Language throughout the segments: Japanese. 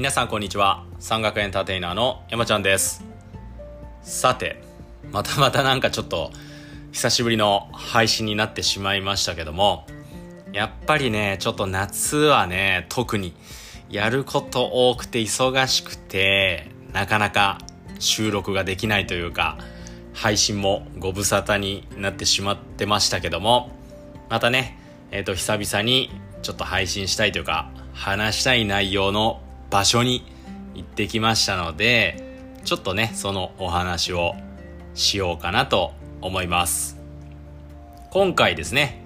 皆さんこんにちは。山岳エンターテイナーの山ちゃんです。さてまたまたなんかちょっと久しぶりの配信になってしまいましたけどもやっぱりねちょっと夏はね特にやること多くて忙しくてなかなか収録ができないというか配信もご無沙汰になってしまってましたけどもまたねえっ、ー、と久々にちょっと配信したいというか話したい内容の場所に行ってきましたのでちょっとねそのお話をしようかなと思います。今回ですね、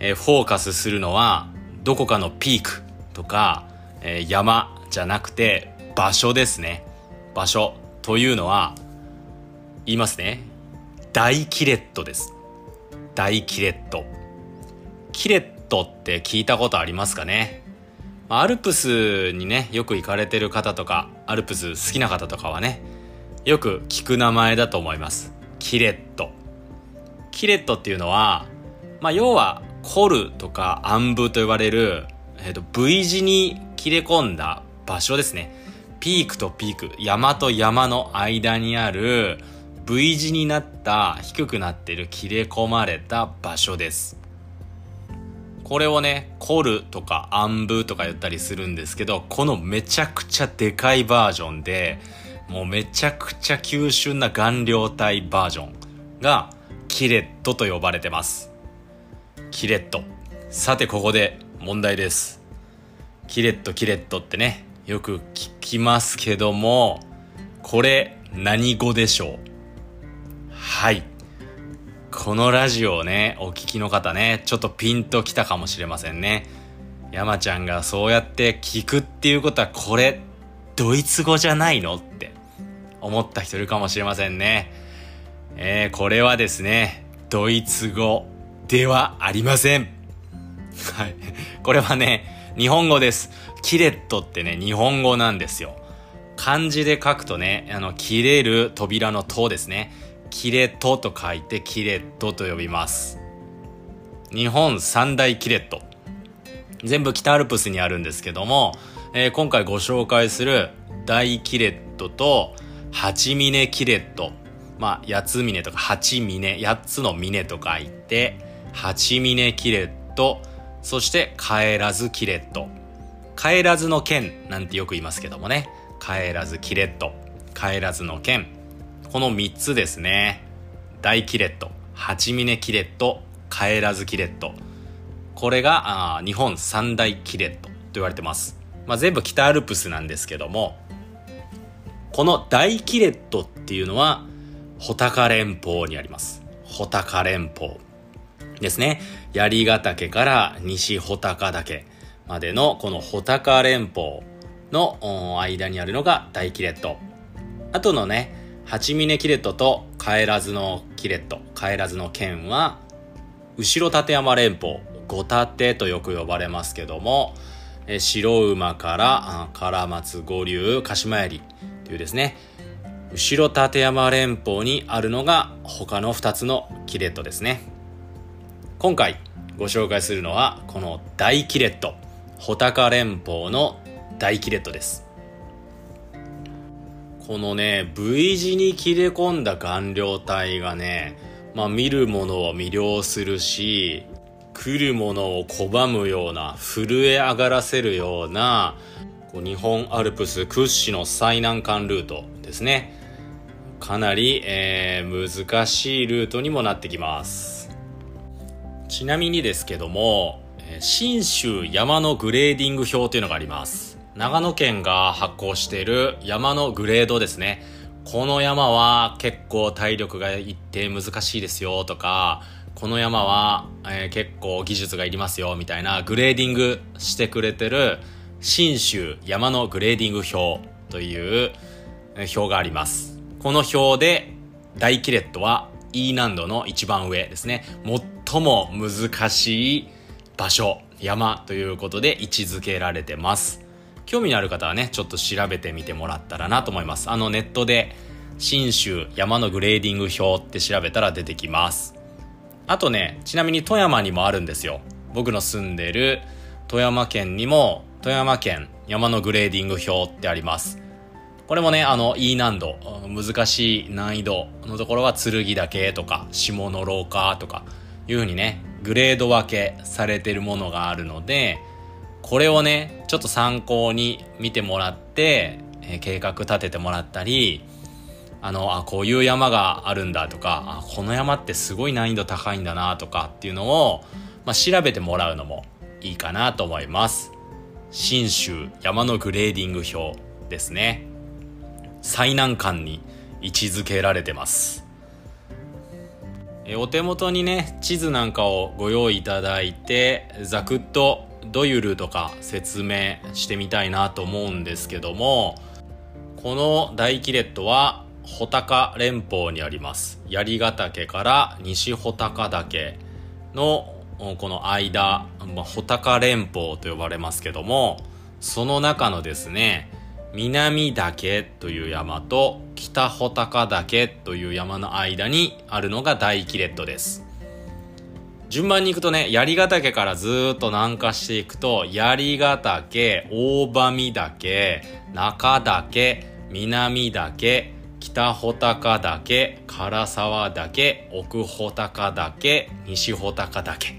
え、フォーカスするのはどこかのピークとか、え、山じゃなくて場所ですね。場所というのは言いますね。大キレットです。大キレット。キレットって聞いたことありますかね？アルプスにねよく行かれてる方とかアルプス好きな方とかはねよく聞く名前だと思います。キレット。キレットっていうのはまあ要はコルとか暗部と呼ばれる、えーと、V 字に切れ込んだ場所ですね。ピークとピーク山と山の間にある V 字になった低くなってる切れ込まれた場所です。これをね、コルとか暗部とか言ったりするんですけど、このめちゃくちゃでかいバージョンで、もうめちゃくちゃ急峻な顔料体バージョンが、キレットと呼ばれてます。キレット。さてここで問題です。キレットキレットってね、よく聞きますけども、これ何語でしょう？はい。このラジオをね、お聞きの方ね、ちょっとピンときたかもしれませんね。山ちゃんがそうやって聞くっていうことは、これ、ドイツ語じゃないのって思った人いるかもしれませんね。えー、これはですね、ドイツ語ではありません。はい。これはね、日本語です。キレットってね、日本語なんですよ。漢字で書くとね、あの、切れる扉の塔ですね。キレットと書いてキレットと呼びます。日本三大キレット。全部北アルプスにあるんですけども、えー、今回ご紹介する大キレットと八峰キレット。まあ八峰とか八峰八つの峰と書いて八峰キレット。そして帰らずキレット。帰らずの剣なんてよく言いますけどもね。帰らずキレット。帰らずの剣。この3つですね。大キレット八峰キレット帰らずキレット。これがあ日本三大キレットと言われてます、まあ、全部北アルプスなんですけどもこの大キレットっていうのは穂高連峰にあります。穂高連峰ですね。槍ヶ岳から西穂高岳までのこの穂高連峰の間にあるのが大キレット。あとのね八峰キレットと帰らずのキレット、帰らずの剣は、後ろ立山連峰、五立とよく呼ばれますけども、え白馬から唐松五竜鹿島槍というですね、後ろ立山連峰にあるのが他の2つのキレットですね。今回ご紹介するのはこの大キレット、穂高連峰の大キレットです。このね V 字に切れ込んだ顔料体がねまあ見る者を魅了するし来る者を拒むような震え上がらせるようなこう日本アルプス屈指の最難関ルートですね。かなり、えー、難しいルートにもなってきます。ちなみにですけども信州山のグレーディング表というのがあります。長野県が発行している山のグレードですね。この山は結構体力が一定難しいですよとか、この山は、えー、結構技術がいりますよみたいなグレーディングしてくれてる信州山のグレーディング表という表があります。この表で大キレットは E 難度の一番上ですね。最も難しい場所、山ということで位置づけられてます。興味のある方はね、ちょっと調べてみてもらったらなと思います。あのネットで、信州山のグレーディング表って調べたら出てきます。あとね、ちなみに富山にもあるんですよ。僕の住んでる富山県にも富山県山のグレーディング表ってあります。これもね、あの、E 難度、難しい難易度のところは剣岳とか、下の廊下とか、いうふうにね、グレード分けされてるものがあるので、これをね、ちょっと参考に見てもらって、えー、計画立ててもらったり、あの、あ、こういう山があるんだとか、あ、この山ってすごい難易度高いんだなとかっていうのを、まあ、調べてもらうのもいいかなと思います。信州山のグレーディング表ですね。最難関に位置づけられてます。えお手元にね、地図なんかをご用意いただいて、ざくっとどういうルートか説明してみたいなと思うんですけども、この大キレットは穂高連峰にあります。槍ヶ岳から西穂高岳のこの間、まあ、穂高連峰と呼ばれますけども、その中のですね、南岳という山と北穂高岳という山の間にあるのが大キレットです。順番に行くとね、槍ヶ岳からずっと南下していくと、槍ヶ岳、大場岳、中岳、南岳、北穂高岳、唐沢岳、奥穂高岳、西穂高岳。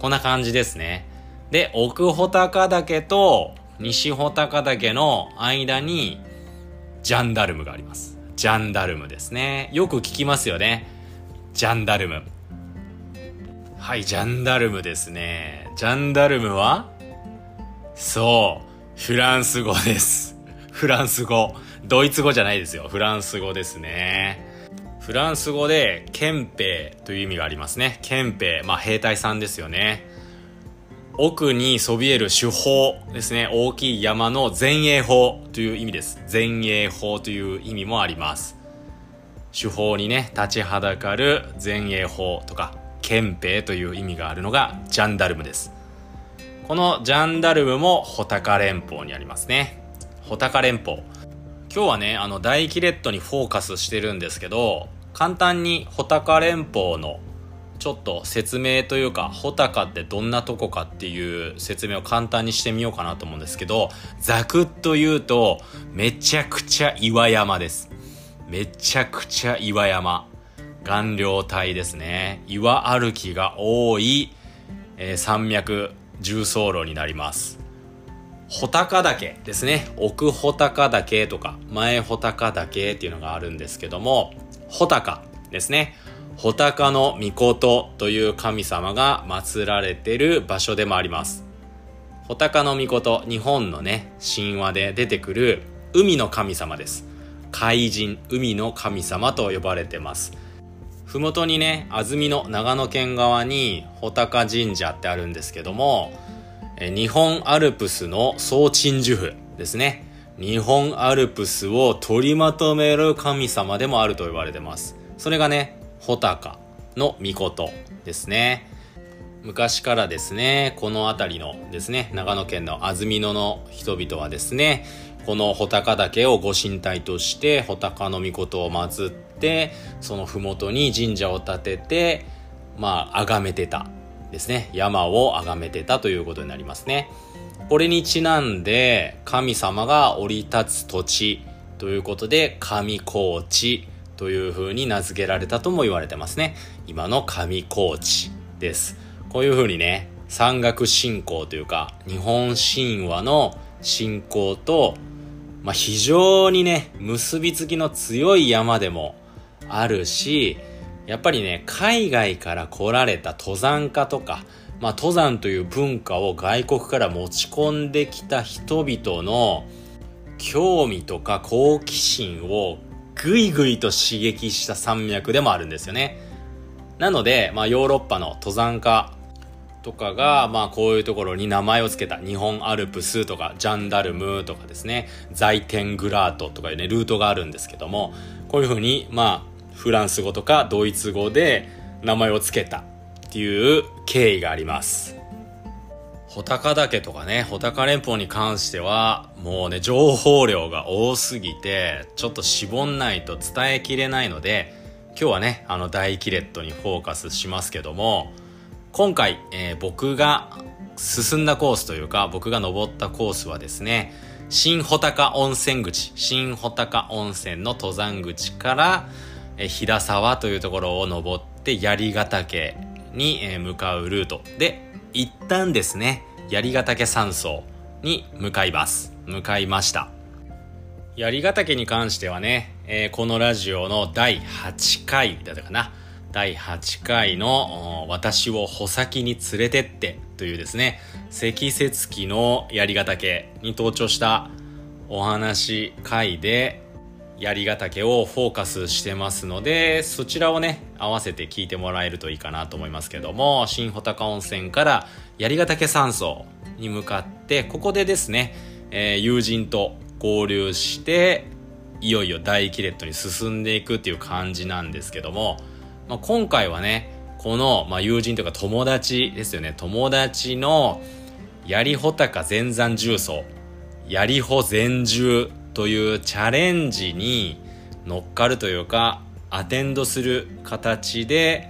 こんな感じですね。で、奥穂高岳と西穂高岳の間にジャンダルムがあります。ジャンダルムですね。よく聞きますよね。ジャンダルム。はい、ジャンダルムですね。ジャンダルムはそう、フランス語です。フランス語。ドイツ語じゃないですよ。フランス語ですね。フランス語で憲兵という意味がありますね。憲兵、まあ兵隊さんですよね。奥にそびえる主砲ですね。大きい山の前衛砲という意味です。前衛砲という意味もあります。主砲にね、立ちはだかる前衛砲とか、憲兵という意味があるのがジャンダルムです。このジャンダルムも穂高連邦にありますね。穂高連邦。今日はね、あの大キレットにフォーカスしてるんですけど、簡単に穂高連邦のちょっと説明というか、穂高ってどんなとこかっていう説明を簡単にしてみようかなと思うんですけど、ざくっと言うと、めちゃくちゃ岩山です。めちゃくちゃ岩山。顔料体ですね。岩歩きが多い、えー、山脈重走路になります。穂高岳ですね。奥穂高岳とか前穂高岳っていうのがあるんですけども、穂高ですね。穂高の御事という神様が祀られてる場所でもあります。穂高の御事、日本のね、神話で出てくる海の神様です。海神、海の神様と呼ばれてます。ふもとにね、安曇野長野県側に穂高神社ってあるんですけども、日本アルプスの総鎮守府ですね。日本アルプスを取りまとめる神様でもあると言われてます。それがね、穂高の御事ですね。昔からですね、この辺りのですね、長野県の安曇野の人々はですね、この穂高岳をご神体として穂高の御事を祀って、その麓に神社を建てて、まあ、崇めてたですね。山を崇めてたということになりますね。これにちなんで、神様が降り立つ土地ということで、神高地という風に名付けられたとも言われてますね。今の神高地です。こういう風にね、山岳信仰というか、日本神話の信仰と、まあ、非常にね、結びつきの強い山でもあるし、やっぱりね、海外から来られた登山家とか、まあ、登山という文化を外国から持ち込んできた人々の興味とか好奇心をぐいぐいと刺激した山脈でもあるんですよね。なので、まあ、ヨーロッパの登山家とかが、まあ、こういうところに名前を付けた日本アルプスとかジャンダルムとかですね、ザイテングラートとかいうね、ルートがあるんですけども、こういうふうに、まあ、フランス語とかドイツ語で名前を付けたっていう経緯があります。穂高岳とかね、穂高連峰に関しては、もうね、情報量が多すぎて、ちょっと絞んないと伝えきれないので、今日はね、あの大キレットにフォーカスしますけども、今回、えー、僕が進んだコースというか、僕が登ったコースはですね、新穂高温泉口、新穂高温泉の登山口から、えー、飛騨沢というところを登って槍ヶ岳に、え、向かうルートで、一旦ですね、槍ヶ岳山荘に向かいます。向かいました。槍ヶ岳に関してはね、えー、このラジオの第8回だったかな。第8回の私を穂先に連れてってというですね、積雪期の槍ヶ岳に登頂したお話回で槍ヶ岳をフォーカスしてますので、そちらをね、合わせて聞いてもらえるといいかなと思いますけども、新穂高温泉から槍ヶ岳山荘に向かって、ここでですね、えー、友人と合流していよいよ大キレットに進んでいくっていう感じなんですけども、まあ、今回はねこの、まあ、友人というか友達ですよね。友達の槍穂高全山重曹槍穂全重というチャレンジに乗っかるというかアテンドする形で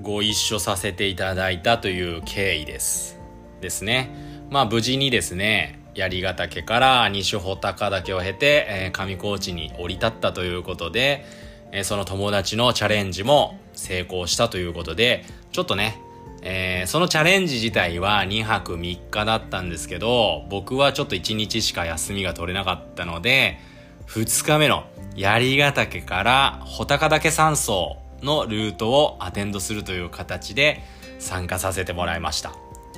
ご一緒させていただいたという経緯です。ですね。まあ無事にですね槍ヶ岳から西穂高岳を経て、えー、上高地に降り立ったということで、えー、その友達のチャレンジも成功したということで、ちょっとね、えー、そのチャレンジ自体は2泊3日だったんですけど、僕はちょっと1日しか休みが取れなかったので、2日目の槍ヶ岳から穂高岳山荘のルートをアテンドするという形で参加させてもらいました。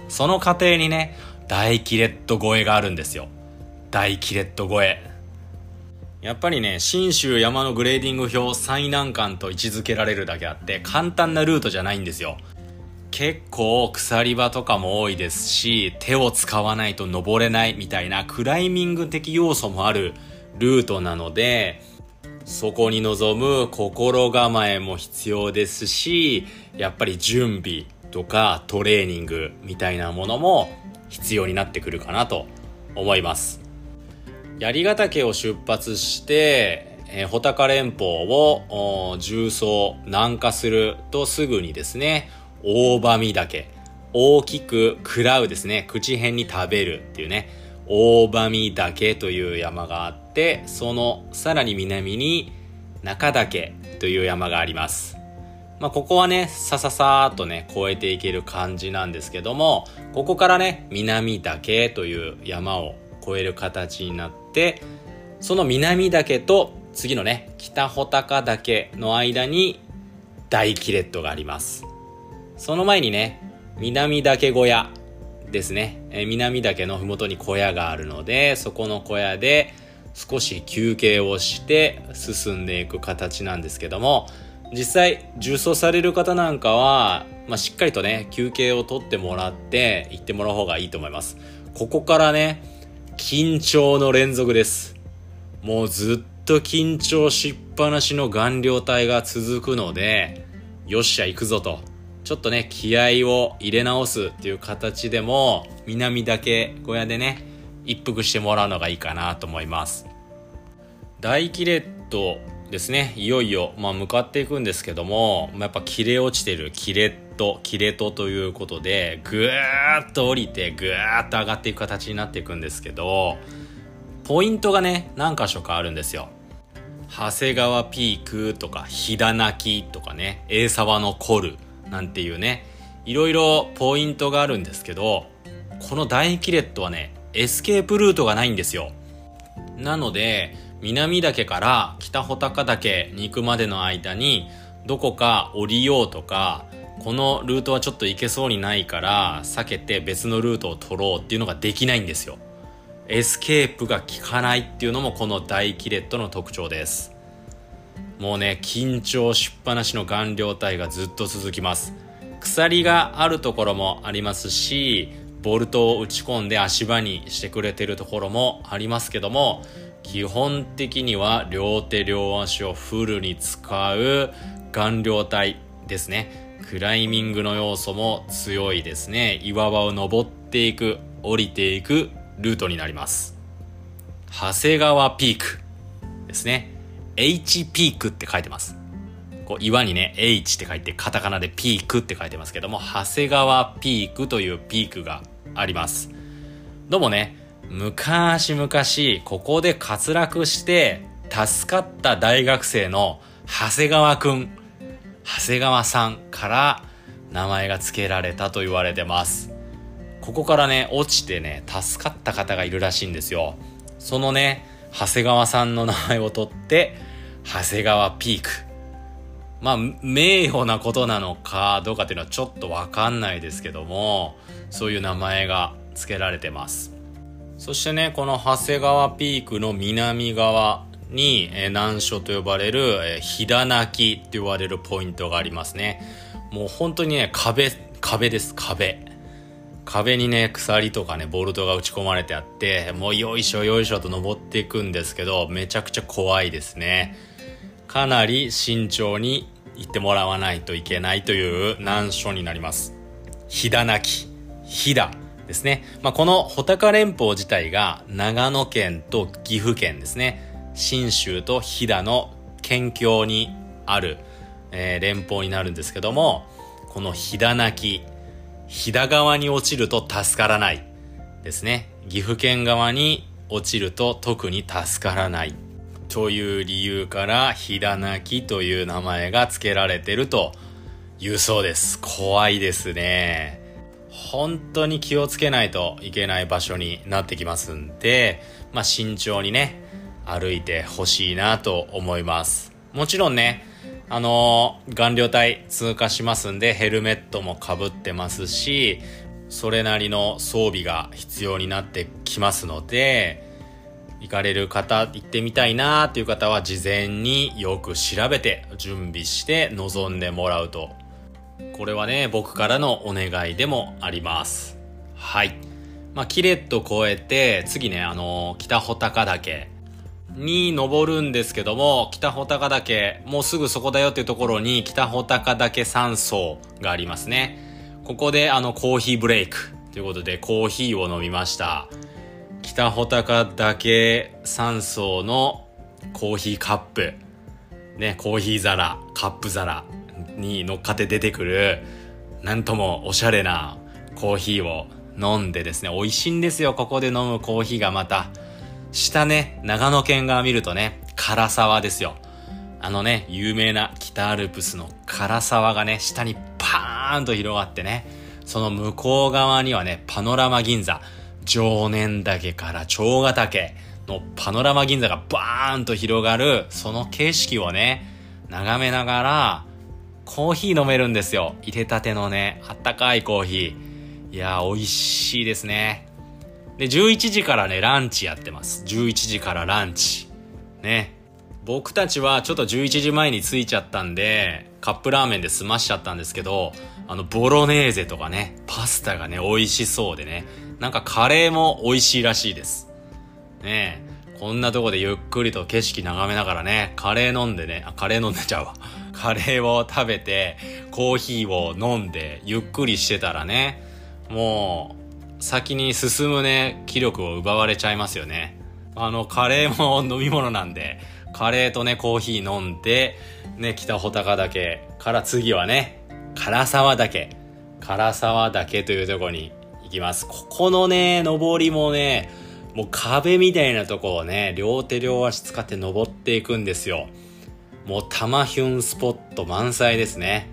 その過程にね、大キレット超えがあるんですよ。大キレット超え。やっぱりね、信州山のグレーディング表最難関と位置づけられるだけあって、簡単なルートじゃないんですよ。結構鎖場とかも多いですし、手を使わないと登れないみたいなクライミング的要素もあるルートなので、そこに臨む心構えも必要ですし、やっぱり準備とかトレーニングみたいなものも必要になってくるかなと思います。槍ヶ岳を出発して、えー、穂高連峰を重曹南下するとすぐにですね、大場見岳、大きく食らうですね、口辺に食べるっていうね、大場見岳という山があって、そのさらに南に中岳という山があります。まあ、ここはね、さささーっとね、越えていける感じなんですけども、ここからね、南岳という山を越える形になって、その南岳と次のね、北穂高岳の間に大キレットがあります。その前にね、南岳小屋ですね。え南岳の麓に小屋があるので、そこの小屋で少し休憩をして進んでいく形なんですけども、実際重曹される方なんかは、まあ、しっかりとね休憩をとってもらって行ってもらう方がいいと思います。ここからね緊張の連続です。もうずっと緊張しっぱなしの顔料体が続くのでよっしゃ行くぞと。ちょっとね気合を入れ直すっていう形でも南岳小屋でね一服してもらうのがいいかなと思います。大キレットですね。いよいよ、まあ、向かっていくんですけども、まあ、やっぱ切れ落ちてるキレットキレトということでぐーっと降りてぐーっと上がっていく形になっていくんですけどポイントがね何箇所かあるんですよ。長谷川ピークとか飛騨泣きとかね栄沢のコルなんていうねいろいろポイントがあるんですけどこの大キレットはねエスケープルートがないんですよ。なので南岳から北穂高岳に行くまでの間にどこか降りようとかこのルートはちょっと行けそうにないから避けて別のルートを取ろうっていうのができないんですよ。エスケープが効かないっていうのもこの大キレットの特徴です。もうね緊張しっぱなしの岩稜帯がずっと続きます。鎖があるところもありますしボルトを打ち込んで足場にしてくれてるところもありますけども基本的には両手両足をフルに使う岩稜帯ですね。クライミングの要素も強いですね。岩場を登っていく降りていくルートになります。長谷川ピークですね。H ピークって書いてますこう岩にね、H って書いて、カタカナでピークって書いてますけども、長谷川ピークというピークがあります。どうもね、昔々、ここで滑落して、助かった大学生の長谷川くん、長谷川さんから名前が付けられたと言われてます。ここからね、落ちてね、助かった方がいるらしいんですよ。そのね、長谷川さんの名前を取って、長谷川ピーク。まあ、名誉なことなのかどうかっていうのはちょっとわかんないですけども、そういう名前が付けられてます。そしてね、この長谷川ピークの南側に、え、難所と呼ばれる、えー、ひだ泣きと呼ばれるポイントがありますね。もう本当にね、壁、壁です、壁。壁にね、鎖とかね、ボルトが打ち込まれてあって、もうよいしょよいしょと登っていくんですけど、めちゃくちゃ怖いですね。かなり慎重に行ってもらわないといけないという難所になります。ひだ泣き、ひだですね。まあ、この穂高連峰自体が長野県と岐阜県ですね。信州と飛騨の県境にある、えー、連峰になるんですけども、この飛騨泣き、飛騨川に落ちると助からないですね。岐阜県側に落ちると特に助からないという理由から飛騨泣きという名前が付けられてるというそうです。怖いですね。本当に気をつけないといけない場所になってきますんで、まあ慎重にね、歩いてほしいなと思います。もちろんね、あのー、顔料体通過しますんでヘルメットもかぶってますし、それなりの装備が必要になってきますので、行かれる方、行ってみたいなーっていう方は事前によく調べて準備して臨んでもらうと。これはね、僕からのお願いでもあります。はい。まあ、キレット越えて、次ね、あの、北穂高岳。に登るんですけども、北穂高岳、もうすぐそこだよっていうところに北穂高岳山荘がありますね。ここであのコーヒーブレイクということでコーヒーを飲みました。北穂高岳山荘のコーヒーカップ、ね、コーヒー皿、カップ皿に乗っかって出てくる、なんともおしゃれなコーヒーを飲んでですね、美味しいんですよ、ここで飲むコーヒーがまた。下ね、長野県側見るとね、唐沢ですよ。あのね、有名な北アルプスの唐沢がね、下にパーンと広がってね、その向こう側にはね、パノラマ銀座、常年岳から長ヶ岳のパノラマ銀座がバーンと広がる、その景色をね、眺めながら、コーヒー飲めるんですよ。入れたてのね、あったかいコーヒー。いやー美味しいですね。で、11時からね、ランチやってます。11時からランチ。ね。僕たちはちょっと11時前に着いちゃったんで、カップラーメンで済ましちゃったんですけど、あの、ボロネーゼとかね、パスタがね、美味しそうでね、なんかカレーも美味しいらしいです。ねえこんなとこでゆっくりと景色眺めながらね、カレー飲んでね、あ、カレー飲んでちゃうわ。カレーを食べて、コーヒーを飲んで、ゆっくりしてたらね、もう、先に進むね、気力を奪われちゃいますよね。あの、カレーも飲み物なんで、カレーとね、コーヒー飲んで、ね、北穂高岳から次はね、唐沢岳。唐沢岳というとこに行きます。ここのね、登りもね、もう壁みたいなとこをね、両手両足使って登っていくんですよ。もう玉ヒュンスポット満載ですね。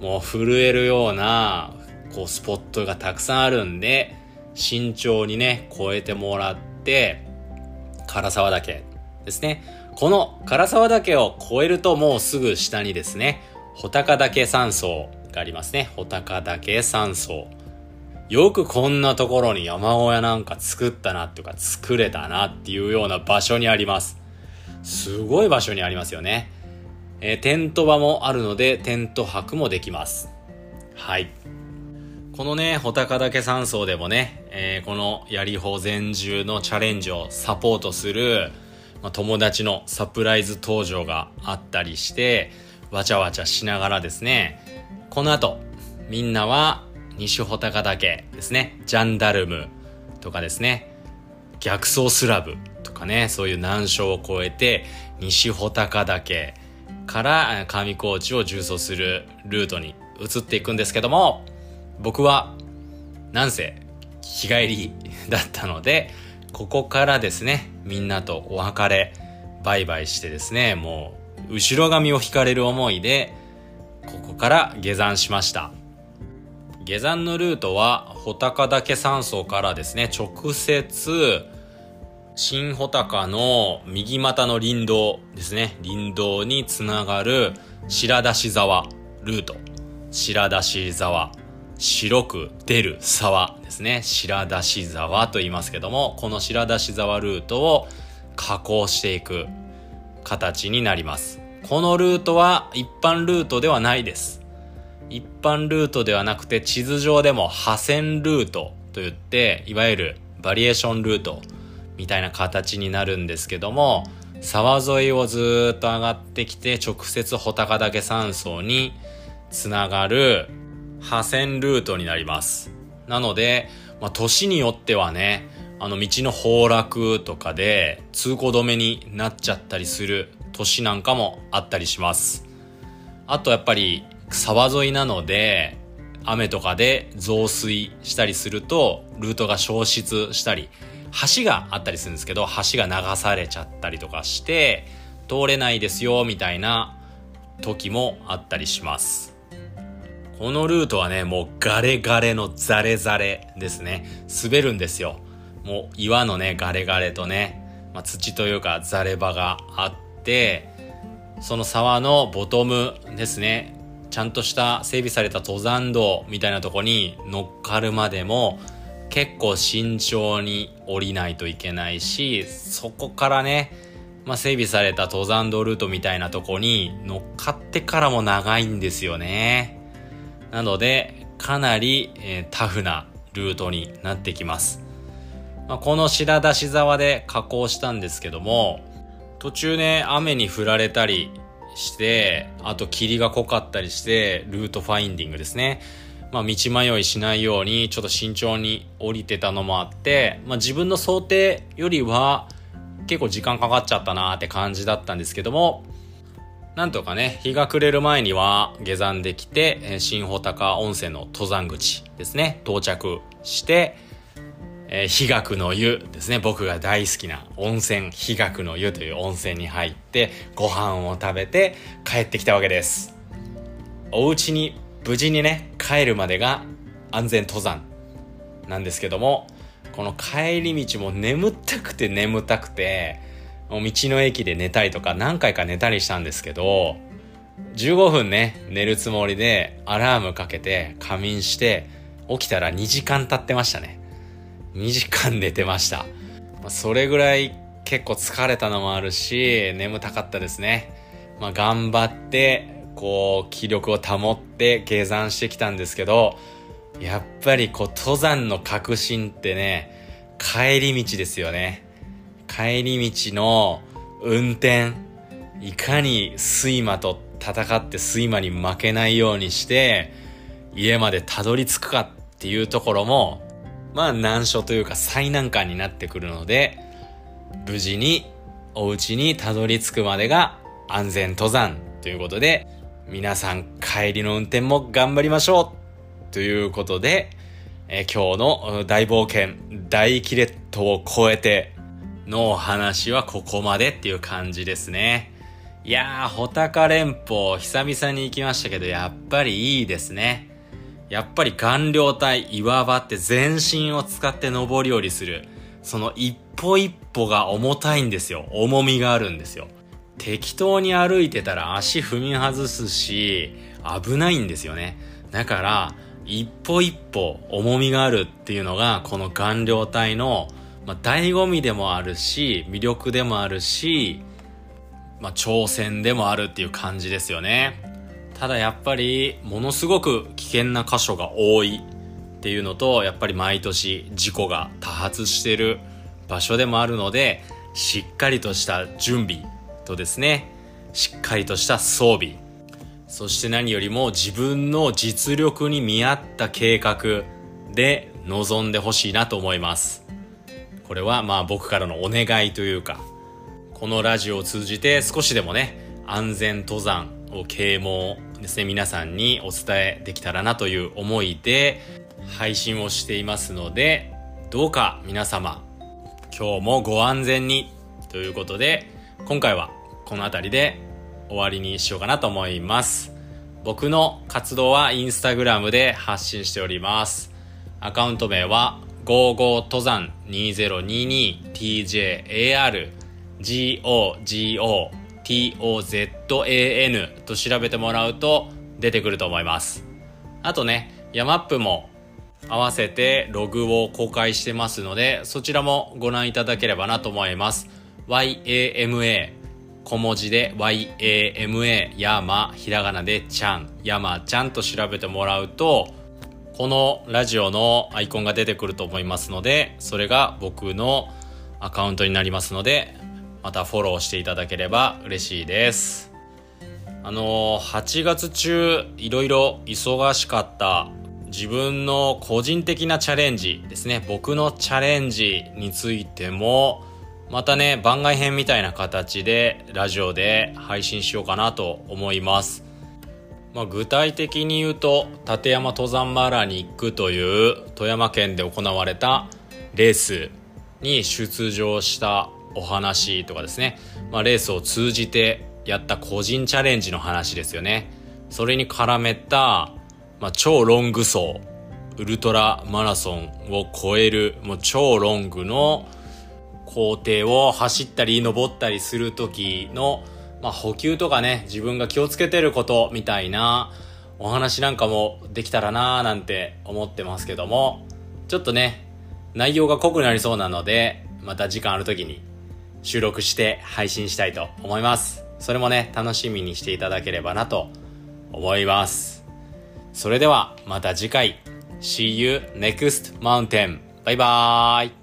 もう震えるような、こうスポットがたくさんあるんで、慎重にね、越えてもらって、唐沢岳ですね。この唐沢岳を越えるともうすぐ下にですね、穂高岳山荘がありますね。穂高岳山荘。よくこんなところに山小屋なんか作ったなっていうか作れたなっていうような場所にあります。すごい場所にありますよね。えー、テント場もあるのでテント泊もできます。はい。このね、穂高岳山荘でもね、えー、このやりほ全中のチャレンジをサポートする、まあ、友達のサプライズ登場があったりして、わちゃわちゃしながらですね、この後、みんなは西穂高岳ですね、ジャンダルムとかですね、逆走スラブとかね、そういう難所を越えて、西穂高岳、から上高地を縦走するルートに移っていくんですけども、僕は、なんせ、日帰りだったので、ここからですね、みんなとお別れ、バイバイしてですね、もう、後ろ髪を引かれる思いで、ここから下山しました。下山のルートは、穂高岳山荘からですね、直接、新穂高の右股の林道ですね、林道につながる白出し沢ルート。白出し沢。白く出る沢ですね。白出し沢と言いますけども、この白出し沢ルートを加工していく形になります。このルートは一般ルートではないです。一般ルートではなくて地図上でも破線ルートといって、いわゆるバリエーションルートみたいな形になるんですけども、沢沿いをずっと上がってきて直接穂高岳山荘につながる破線ルートになります。なので、まあ、年によってはね、あの道の崩落とかで通行止めになっちゃったりする年なんかもあったりします。あとやっぱり沢沿いなので雨とかで増水したりするとルートが消失したり橋があったりするんですけど橋が流されちゃったりとかして通れないですよみたいな時もあったりします。このルートはねもうガレガレのザレザレですね。滑るんですよ。もう岩のねガレガレとね、まあ、土というかザレ場があってその沢のボトムですね。ちゃんとした整備された登山道みたいなとこに乗っかるまでも結構慎重に降りないといけないし、そこからね、まあ、整備された登山道ルートみたいなとこに乗っかってからも長いんですよね。なので、かなり、えー、タフなルートになってきます。まあ、この白出し沢で加工したんですけども、途中ね、雨に降られたりして、あと霧が濃かったりして、ルートファインディングですね。まあ、道迷いしないようにちょっと慎重に降りてたのもあって、まあ、自分の想定よりは結構時間かかっちゃったなーって感じだったんですけどもなんとかね日が暮れる前には下山できて新穂高温泉の登山口ですね到着して、えー、日学の湯ですね。僕が大好きな温泉日学の湯という温泉に入ってご飯を食べて帰ってきたわけです。お家に無事にね帰るまでが安全登山なんですけどもこの帰り道も眠たくて眠たくてもう道の駅で寝たりとか何回か寝たりしたんですけど15分ね寝るつもりでアラームかけて仮眠して起きたら2時間経ってましたね。2時間寝てました。それぐらい結構疲れたのもあるし眠たかったですね。まあ頑張ってこう気力を保って下山してきたんですけどやっぱりこう登山の革新ってね帰り道ですよね。帰り道の運転いかに睡魔と戦って睡魔に負けないようにして家までたどり着くかっていうところもまあ難所というか最難関になってくるので無事にお家にたどり着くまでが安全登山ということで皆さん帰りの運転も頑張りましょうということで、え、今日の大冒険、大気列島を超えてのお話はここまでっていう感じですね。いやー、穂高連峰久々に行きましたけど、やっぱりいいですね。やっぱり顔料体、岩場って全身を使って登り降りする。その一歩一歩が重たいんですよ。重みがあるんですよ。適当に歩いてたら足踏み外すし、危ないんですよね。だから、一歩一歩重みがあるっていうのが、この顔料体の、まあ、醍醐味でもあるし、魅力でもあるし、まあ、挑戦でもあるっていう感じですよね。ただやっぱり、ものすごく危険な箇所が多いっていうのと、やっぱり毎年事故が多発してる場所でもあるので、しっかりとした準備とですね、しっかりとした装備、そして何よりも自分の実力に見合った計画で臨んでほしいなと思います。これはまあ僕からのお願いというか、このラジオを通じて少しでもね、安全登山を啓蒙ですね、皆さんにお伝えできたらなという思いで配信をしていますので、どうか皆様、今日もご安全にということで、今回はこの辺りで終わりにしようかなと思います。僕の活動はインスタグラムで発信しております。アカウント名は55登山 2022tjARGOGO TOZAN と調べてもらうと出てくると思います。あとね、ヤマップも合わせてログを公開してますので、そちらもご覧いただければなと思います。YAMA 小文字で YAMA ヤマひらがなでちゃんヤマちゃんと調べてもらうとこのラジオのアイコンが出てくると思いますのでそれが僕のアカウントになりますのでまたフォローしていただければ嬉しいです。あの8月中いろいろ忙しかった自分の個人的なチャレンジですね。僕のチャレンジについてもまたね番外編みたいな形でラジオで配信しようかなと思います。まあ、具体的に言うと立山登山マラに行くという富山県で行われたレースに出場したお話とかですね、まあ、レースを通じてやった個人チャレンジの話ですよね。それに絡めた、まあ、超ロング走ウルトラマラソンを超えるもう超ロングの工程を走ったり登ったりする時のまあ、補給とかね、自分が気をつけてることみたいなお話なんかもできたらなーなんて思ってますけども、ちょっとね、内容が濃くなりそうなので、また時間ある時に収録して配信したいと思います。それもね、楽しみにしていただければなと思います。それではまた次回。See you next mountain. バイバーイ。